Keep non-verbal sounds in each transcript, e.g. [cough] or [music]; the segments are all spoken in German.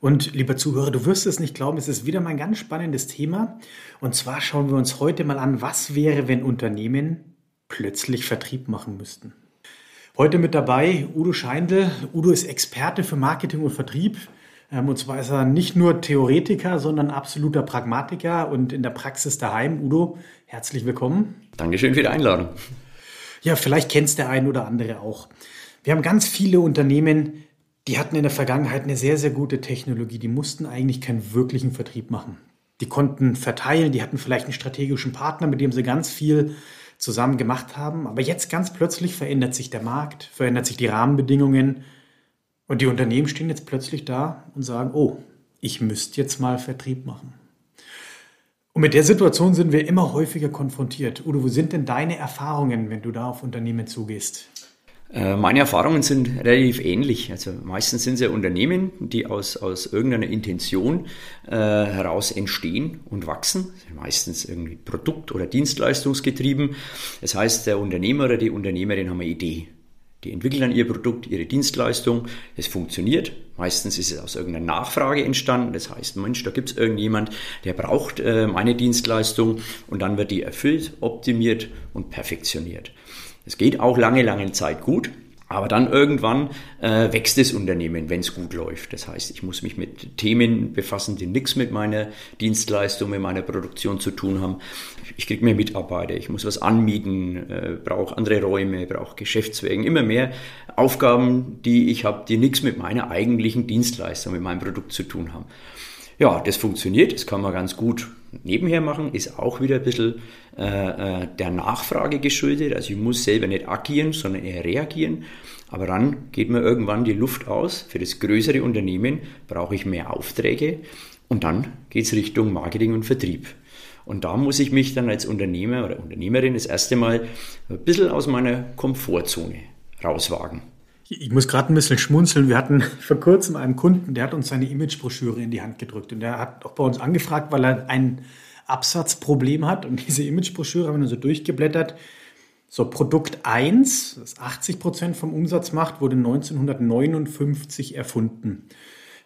Und lieber Zuhörer, du wirst es nicht glauben, es ist wieder mal ein ganz spannendes Thema. Und zwar schauen wir uns heute mal an, was wäre, wenn Unternehmen plötzlich Vertrieb machen müssten. Heute mit dabei Udo Scheindl. Udo ist Experte für Marketing und Vertrieb. Ähm, und zwar ist er nicht nur Theoretiker, sondern absoluter Pragmatiker und in der Praxis daheim. Udo, herzlich willkommen. Dankeschön für die Einladung. Ja, vielleicht kennst der ein oder andere auch. Wir haben ganz viele Unternehmen, die hatten in der Vergangenheit eine sehr, sehr gute Technologie. Die mussten eigentlich keinen wirklichen Vertrieb machen. Die konnten verteilen, die hatten vielleicht einen strategischen Partner, mit dem sie ganz viel zusammen gemacht haben. Aber jetzt ganz plötzlich verändert sich der Markt, verändert sich die Rahmenbedingungen und die Unternehmen stehen jetzt plötzlich da und sagen, oh, ich müsste jetzt mal Vertrieb machen. Und mit der Situation sind wir immer häufiger konfrontiert. Udo, wo sind denn deine Erfahrungen, wenn du da auf Unternehmen zugehst? Äh, meine Erfahrungen sind relativ ähnlich. Also meistens sind es ja Unternehmen, die aus, aus irgendeiner Intention äh, heraus entstehen und wachsen. Meistens irgendwie Produkt- oder Dienstleistungsgetrieben. Das heißt, der Unternehmer oder die Unternehmerin haben eine Idee. Die entwickeln dann ihr Produkt, ihre Dienstleistung. Es funktioniert. Meistens ist es aus irgendeiner Nachfrage entstanden. Das heißt, Mensch, da gibt es irgendjemand, der braucht äh, meine Dienstleistung und dann wird die erfüllt, optimiert und perfektioniert. Es geht auch lange, lange Zeit gut. Aber dann irgendwann äh, wächst das Unternehmen, wenn es gut läuft. Das heißt, ich muss mich mit Themen befassen, die nichts mit meiner Dienstleistung, mit meiner Produktion zu tun haben. Ich kriege mehr Mitarbeiter, ich muss was anmieten, äh, brauche andere Räume, brauche Geschäftswegen, immer mehr Aufgaben, die ich habe, die nichts mit meiner eigentlichen Dienstleistung, mit meinem Produkt zu tun haben. Ja, das funktioniert, das kann man ganz gut nebenher machen, ist auch wieder ein bisschen äh, äh, der Nachfrage geschuldet. Also ich muss selber nicht agieren, sondern eher reagieren. Aber dann geht mir irgendwann die Luft aus. Für das größere Unternehmen brauche ich mehr Aufträge und dann geht es Richtung Marketing und Vertrieb. Und da muss ich mich dann als Unternehmer oder Unternehmerin das erste Mal ein bisschen aus meiner Komfortzone rauswagen. Ich muss gerade ein bisschen schmunzeln. Wir hatten [laughs] vor kurzem einen Kunden, der hat uns seine Imagebroschüre in die Hand gedrückt. Und der hat auch bei uns angefragt, weil er ein Absatzproblem hat. Und diese Imagebroschüre haben wir dann so durchgeblättert. So, Produkt 1, das 80 Prozent vom Umsatz macht, wurde 1959 erfunden.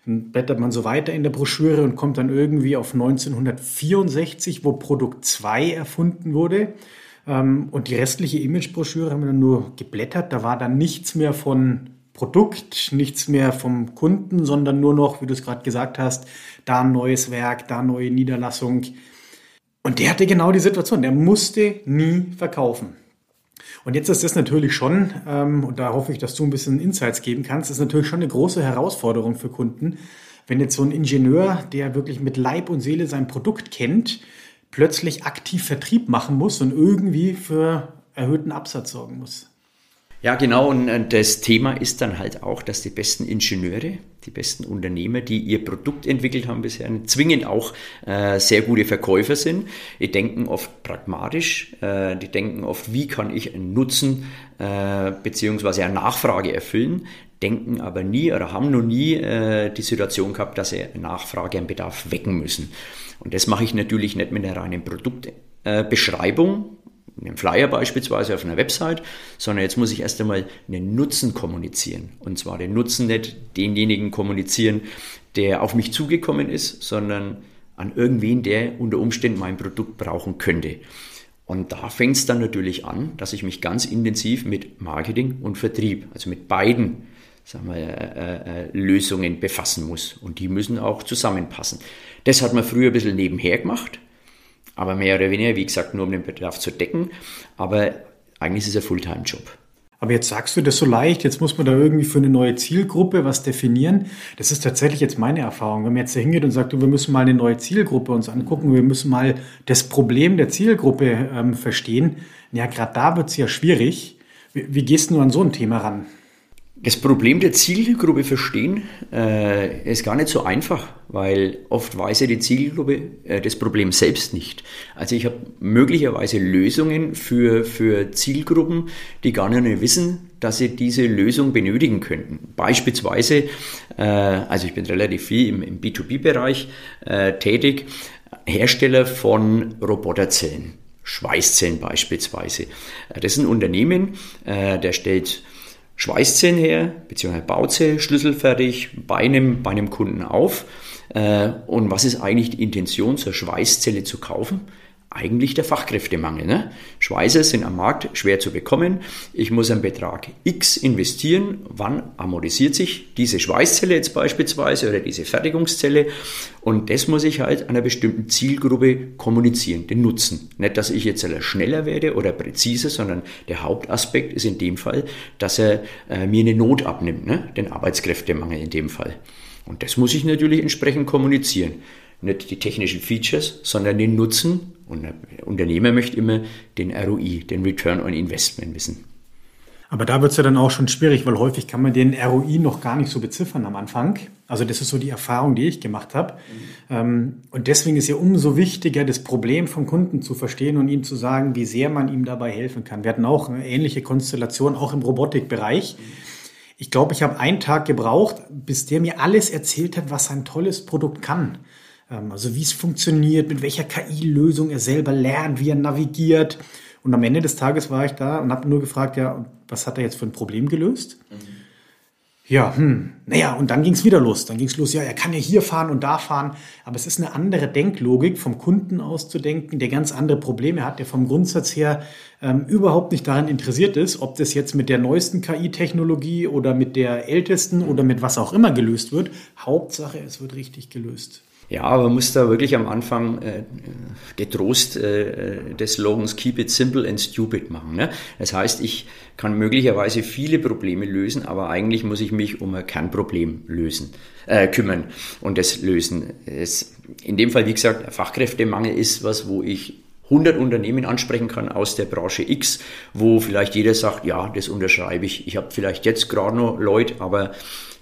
Dann blättert man so weiter in der Broschüre und kommt dann irgendwie auf 1964, wo Produkt 2 erfunden wurde. Ähm, und die restliche Imagebroschüre haben wir dann nur geblättert. Da war dann nichts mehr von Produkt, nichts mehr vom Kunden, sondern nur noch, wie du es gerade gesagt hast, da ein neues Werk, da neue Niederlassung. Und der hatte genau die Situation, der musste nie verkaufen. Und jetzt ist das natürlich schon, ähm, und da hoffe ich, dass du ein bisschen Insights geben kannst, ist natürlich schon eine große Herausforderung für Kunden, wenn jetzt so ein Ingenieur, der wirklich mit Leib und Seele sein Produkt kennt, plötzlich aktiv Vertrieb machen muss und irgendwie für erhöhten Absatz sorgen muss. Ja, genau. Und äh, das Thema ist dann halt auch, dass die besten Ingenieure, die besten Unternehmer, die ihr Produkt entwickelt haben bisher, zwingend auch äh, sehr gute Verkäufer sind. Die denken oft pragmatisch, äh, die denken oft, wie kann ich einen Nutzen äh, beziehungsweise eine Nachfrage erfüllen, denken aber nie oder haben noch nie äh, die Situation gehabt, dass sie Nachfrage, einen Bedarf wecken müssen. Und das mache ich natürlich nicht mit einer reinen Produktbeschreibung, äh, einem Flyer beispielsweise auf einer Website, sondern jetzt muss ich erst einmal einen Nutzen kommunizieren. Und zwar den Nutzen nicht denjenigen kommunizieren, der auf mich zugekommen ist, sondern an irgendwen, der unter Umständen mein Produkt brauchen könnte. Und da fängt es dann natürlich an, dass ich mich ganz intensiv mit Marketing und Vertrieb, also mit beiden sagen wir, äh, äh, Lösungen befassen muss. Und die müssen auch zusammenpassen. Das hat man früher ein bisschen nebenher gemacht, aber mehr oder weniger, wie gesagt, nur um den Bedarf zu decken. Aber eigentlich ist es ein Fulltime-Job. Aber jetzt sagst du das so leicht, jetzt muss man da irgendwie für eine neue Zielgruppe was definieren. Das ist tatsächlich jetzt meine Erfahrung. Wenn man jetzt da hingeht und sagt, wir müssen mal eine neue Zielgruppe uns angucken, wir müssen mal das Problem der Zielgruppe ähm, verstehen, ja, gerade da wird es ja schwierig. Wie, wie gehst du an so ein Thema ran? Das Problem der Zielgruppe verstehen äh, ist gar nicht so einfach, weil oft weiß ja die Zielgruppe äh, das Problem selbst nicht. Also ich habe möglicherweise Lösungen für, für Zielgruppen, die gar nicht wissen, dass sie diese Lösung benötigen könnten. Beispielsweise, äh, also ich bin relativ viel im, im B2B-Bereich äh, tätig, Hersteller von Roboterzellen. Schweißzellen beispielsweise. Äh, das ist ein Unternehmen, äh, der stellt Schweißzellen her, beziehungsweise baut sie schlüsselfertig bei einem, bei einem Kunden auf. Äh, und was ist eigentlich die Intention, zur Schweißzelle zu kaufen? Eigentlich der Fachkräftemangel. Ne? Schweißer sind am Markt schwer zu bekommen. Ich muss einen Betrag X investieren. Wann amortisiert sich diese Schweißzelle jetzt beispielsweise oder diese Fertigungszelle? Und das muss ich halt einer bestimmten Zielgruppe kommunizieren, den Nutzen. Nicht, dass ich jetzt schneller werde oder präziser, sondern der Hauptaspekt ist in dem Fall, dass er äh, mir eine Not abnimmt, ne? den Arbeitskräftemangel in dem Fall. Und das muss ich natürlich entsprechend kommunizieren nicht die technischen Features, sondern den Nutzen. Und der Unternehmer möchte immer den ROI, den Return on Investment wissen. Aber da wird es ja dann auch schon schwierig, weil häufig kann man den ROI noch gar nicht so beziffern am Anfang. Also das ist so die Erfahrung, die ich gemacht habe. Mhm. Und deswegen ist ja umso wichtiger, das Problem vom Kunden zu verstehen und ihm zu sagen, wie sehr man ihm dabei helfen kann. Wir hatten auch eine ähnliche Konstellation, auch im Robotikbereich. Ich glaube, ich habe einen Tag gebraucht, bis der mir alles erzählt hat, was sein tolles Produkt kann. Ähm, also wie es funktioniert, mit welcher KI-Lösung er selber lernt, wie er navigiert. Und am Ende des Tages war ich da und habe nur gefragt, ja, was hat er jetzt für ein Problem gelöst? Mhm. Ja, hm, naja, und dann ging es wieder los. Dann ging es los, ja, er kann ja hier fahren und da fahren. Aber es ist eine andere Denklogik, vom Kunden aus zu denken, der ganz andere Probleme hat, der vom Grundsatz her ähm, überhaupt nicht daran interessiert ist, ob das jetzt mit der neuesten KI-Technologie oder mit der ältesten oder mit was auch immer gelöst wird. Hauptsache, es wird richtig gelöst. Ja, aber man muss da wirklich am Anfang äh, getrost äh, des Slogans Keep it simple and stupid machen. Ne? Das heißt, ich kann möglicherweise viele Probleme lösen, aber eigentlich muss ich mich um ein Kernproblem lösen, äh, kümmern und das lösen. Es, in dem Fall, wie gesagt, Fachkräftemangel ist was, wo ich 100 Unternehmen ansprechen kann aus der Branche X, wo vielleicht jeder sagt, ja, das unterschreibe ich. Ich habe vielleicht jetzt gerade noch Leute, aber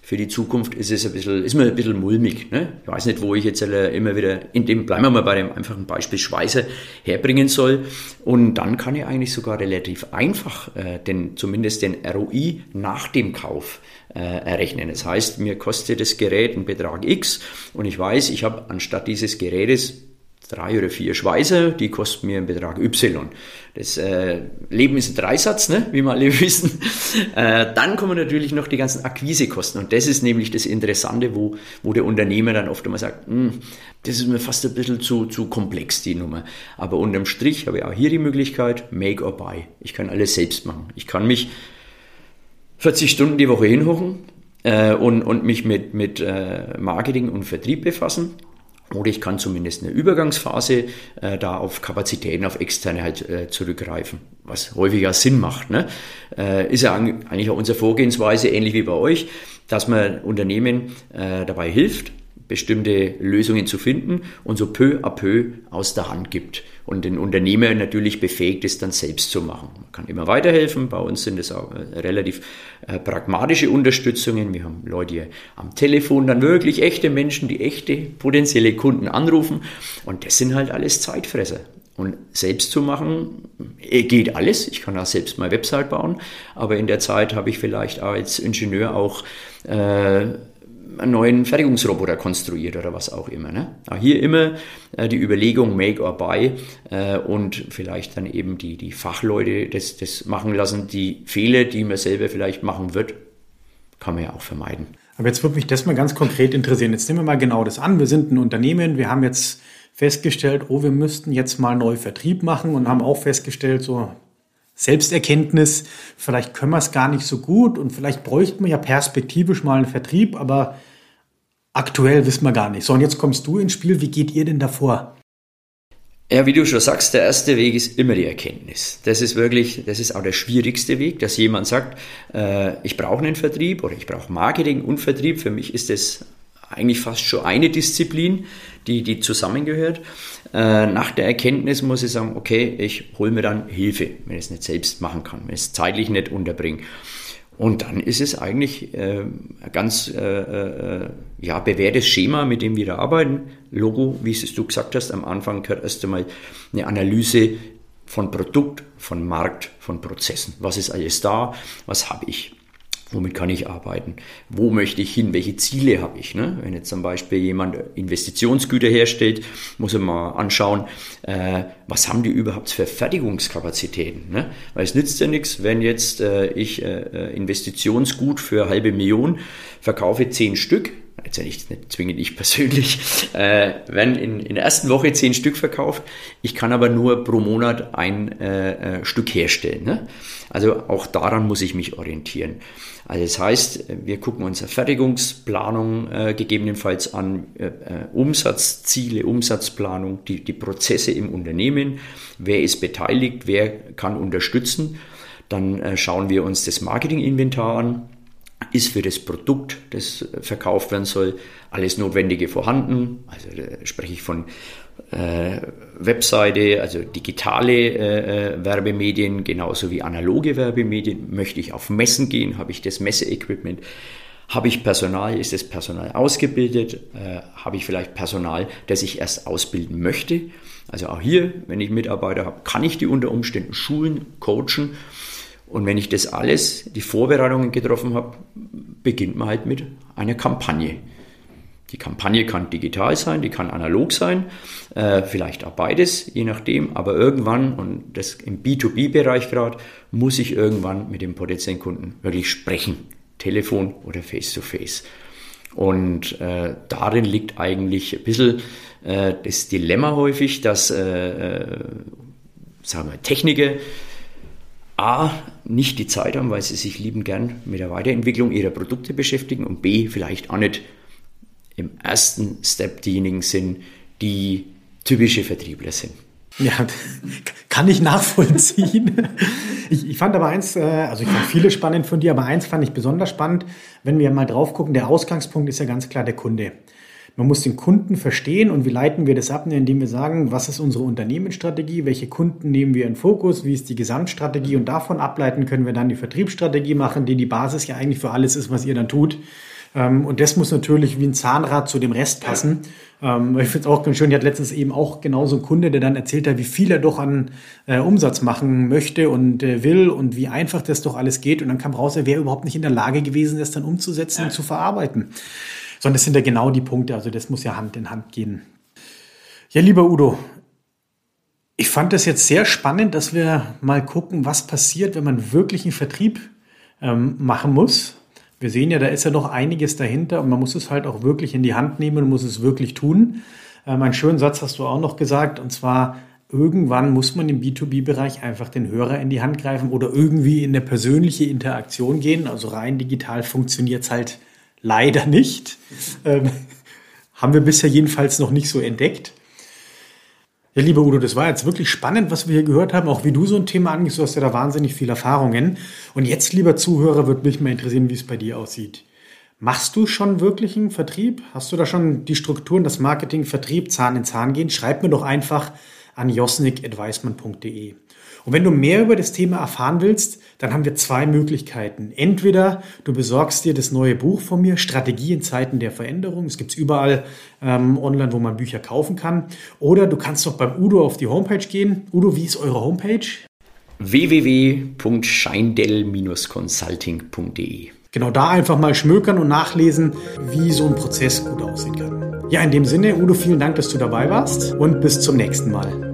für die Zukunft ist es ein bisschen, ist mir ein bisschen mulmig. Ne? Ich weiß nicht, wo ich jetzt immer wieder, in dem, bleiben wir mal bei dem einfachen Beispiel Schweißer herbringen soll. Und dann kann ich eigentlich sogar relativ einfach äh, den, zumindest den ROI nach dem Kauf äh, errechnen. Das heißt, mir kostet das Gerät einen Betrag X und ich weiß, ich habe anstatt dieses Gerätes drei oder vier Schweißer, die kosten mir einen Betrag Y. Das äh, Leben ist ein Dreisatz, ne? wie wir alle [laughs] wissen. Äh, dann kommen natürlich noch die ganzen Akquisekosten. Und das ist nämlich das Interessante, wo, wo der Unternehmer dann oft einmal sagt, hm, das ist mir fast ein bisschen zu, zu komplex, die Nummer. Aber unterm Strich habe ich auch hier die Möglichkeit, make or buy. Ich kann alles selbst machen. Ich kann mich 40 Stunden die Woche hinhocken äh, und, und mich mit, mit äh, Marketing und Vertrieb befassen oder ich kann zumindest eine Übergangsphase äh, da auf Kapazitäten, auf externe halt äh, zurückgreifen, was häufiger Sinn macht. Ne? Äh, ist ja eigentlich auch unsere Vorgehensweise ähnlich wie bei euch, dass man Unternehmen äh, dabei hilft, bestimmte Lösungen zu finden und so peu à peu aus der Hand gibt und den Unternehmer natürlich befähigt ist, dann selbst zu machen. Man kann immer weiterhelfen. Bei uns sind es auch äh, relativ äh, pragmatische Unterstützungen. Wir haben Leute am Telefon, dann wirklich echte Menschen, die echte potenzielle Kunden anrufen. Und das sind halt alles Zeitfresser. Und selbst zu machen äh, geht alles. Ich kann auch selbst mal Website bauen, aber in der Zeit habe ich vielleicht als Ingenieur auch äh, einen neuen Fertigungsroboter konstruiert oder was auch immer. Ne? Auch hier immer äh, die Überlegung Make or Buy äh, und vielleicht dann eben die, die Fachleute das, das machen lassen. Die Fehler, die man selber vielleicht machen wird, kann man ja auch vermeiden. Aber jetzt würde mich das mal ganz konkret interessieren. Jetzt nehmen wir mal genau das an. Wir sind ein Unternehmen, wir haben jetzt festgestellt, oh, wir müssten jetzt mal neu Vertrieb machen und haben auch festgestellt, so Selbsterkenntnis, vielleicht können wir es gar nicht so gut und vielleicht bräuchten wir ja perspektivisch mal einen Vertrieb, aber aktuell wissen wir gar nicht. So, und jetzt kommst du ins Spiel. Wie geht ihr denn davor? Ja, wie du schon sagst, der erste Weg ist immer die Erkenntnis. Das ist wirklich, das ist auch der schwierigste Weg, dass jemand sagt, äh, ich brauche einen Vertrieb oder ich brauche Marketing und Vertrieb. Für mich ist das eigentlich fast schon eine Disziplin, die, die zusammengehört. Äh, nach der Erkenntnis muss ich sagen, okay, ich hole mir dann Hilfe, wenn ich es nicht selbst machen kann, wenn ich es zeitlich nicht unterbringe. Und dann ist es eigentlich äh, ein ganz äh, äh, ja, bewährtes Schema, mit dem wir da arbeiten. Logo, wie es du gesagt hast, am Anfang gehört erst einmal eine Analyse von Produkt, von Markt, von Prozessen. Was ist alles da? Was habe ich? Womit kann ich arbeiten? Wo möchte ich hin? Welche Ziele habe ich? Ne? Wenn jetzt zum Beispiel jemand Investitionsgüter herstellt, muss er mal anschauen, äh, was haben die überhaupt für Fertigungskapazitäten? Ne? Weil es nützt ja nichts, wenn jetzt äh, ich äh, äh Investitionsgut für halbe Million verkaufe, zehn Stück, jetzt ja nicht, nicht zwingend ich persönlich, [laughs] äh, werden in, in der ersten Woche zehn Stück verkauft. Ich kann aber nur pro Monat ein äh, äh, Stück herstellen. Ne? Also auch daran muss ich mich orientieren. Also das heißt, wir gucken uns Fertigungsplanung äh, gegebenenfalls an, äh, äh, Umsatzziele, Umsatzplanung, die, die Prozesse im Unternehmen, wer ist beteiligt, wer kann unterstützen. Dann äh, schauen wir uns das Marketinginventar an. Ist für das Produkt, das verkauft werden soll, alles Notwendige vorhanden? Also da spreche ich von äh, Webseite, also digitale äh, Werbemedien, genauso wie analoge Werbemedien. Möchte ich auf Messen gehen? Habe ich das Messeequipment? Habe ich Personal? Ist das Personal ausgebildet? Äh, habe ich vielleicht Personal, das ich erst ausbilden möchte? Also auch hier, wenn ich Mitarbeiter habe, kann ich die unter Umständen schulen, coachen. Und wenn ich das alles, die Vorbereitungen getroffen habe, beginnt man halt mit einer Kampagne. Die Kampagne kann digital sein, die kann analog sein, äh, vielleicht auch beides, je nachdem. Aber irgendwann, und das im B2B-Bereich gerade, muss ich irgendwann mit dem potenziellen Kunden wirklich sprechen. Telefon oder Face-to-Face. -face. Und äh, darin liegt eigentlich ein bisschen äh, das Dilemma häufig, dass äh, äh sagen wir, Techniker A, nicht die Zeit haben, weil sie sich lieben gern mit der Weiterentwicklung ihrer Produkte beschäftigen und B, vielleicht auch nicht im ersten Step diejenigen sind, die typische Vertriebler sind. Ja, [laughs] kann ich nachvollziehen. Ich, ich, fand aber eins, äh, also ich fand viele spannend von dir, aber eins fand ich besonders spannend, wenn wir mal drauf gucken, der Ausgangspunkt ist ja ganz klar der Kunde. Man muss den Kunden verstehen und wie leiten wir das ab, indem wir sagen, was ist unsere Unternehmensstrategie, welche Kunden nehmen wir in Fokus, wie ist die Gesamtstrategie und davon ableiten können wir dann die Vertriebsstrategie machen, die die Basis ja eigentlich für alles ist, was ihr dann tut. Ähm, und das muss natürlich wie ein Zahnrad zu dem Rest passen. Ähm, ich finde es auch ganz schön, ich hatte letztens eben auch genauso einen Kunde, der dann erzählt hat, wie viel er doch an äh, Umsatz machen möchte und äh, will und wie einfach das doch alles geht. Und dann kam raus, er wäre überhaupt nicht in der Lage gewesen, das dann umzusetzen und zu verarbeiten. Sondern das sind ja genau die Punkte. Also das muss ja Hand in Hand gehen. Ja, lieber Udo, ich fand das jetzt sehr spannend, dass wir mal gucken, was passiert, wenn man wirklich einen Vertrieb ähm, machen muss wir sehen ja, da ist ja noch einiges dahinter und man muss es halt auch wirklich in die Hand nehmen und muss es wirklich tun. Ähm, einen schönen Satz hast du auch noch gesagt und zwar, irgendwann muss man im B2B-Bereich einfach den Hörer in die Hand greifen oder irgendwie in eine persönliche Interaktion gehen. Also rein digital funktioniert es halt leider nicht. Ähm, haben wir bisher jedenfalls noch nicht so entdeckt. Ja, lieber Udo, das war jetzt wirklich spannend, was wir hier gehört haben, auch wie du so ein Thema angehst. Du hast ja da wahnsinnig viele Erfahrungen. Und jetzt, lieber Zuhörer, würde mich mal interessieren, wie es bei dir aussieht. Machst du schon wirklich einen Vertrieb? Hast du da schon die Strukturen, das Marketing, Vertrieb, Zahn in Zahn gehen? Schreib mir doch einfach an josnik.adviceman.de. Und wenn du mehr über das Thema erfahren willst, dann haben wir zwei Möglichkeiten. Entweder du besorgst dir das neue Buch von mir, Strategie in Zeiten der Veränderung. Es gibt überall ähm, online, wo man Bücher kaufen kann. Oder du kannst doch beim Udo auf die Homepage gehen. Udo, wie ist eure Homepage? www.scheindell-consulting.de Genau da einfach mal schmökern und nachlesen, wie so ein Prozess gut aussehen kann. Ja, in dem Sinne, Udo, vielen Dank, dass du dabei warst und bis zum nächsten Mal.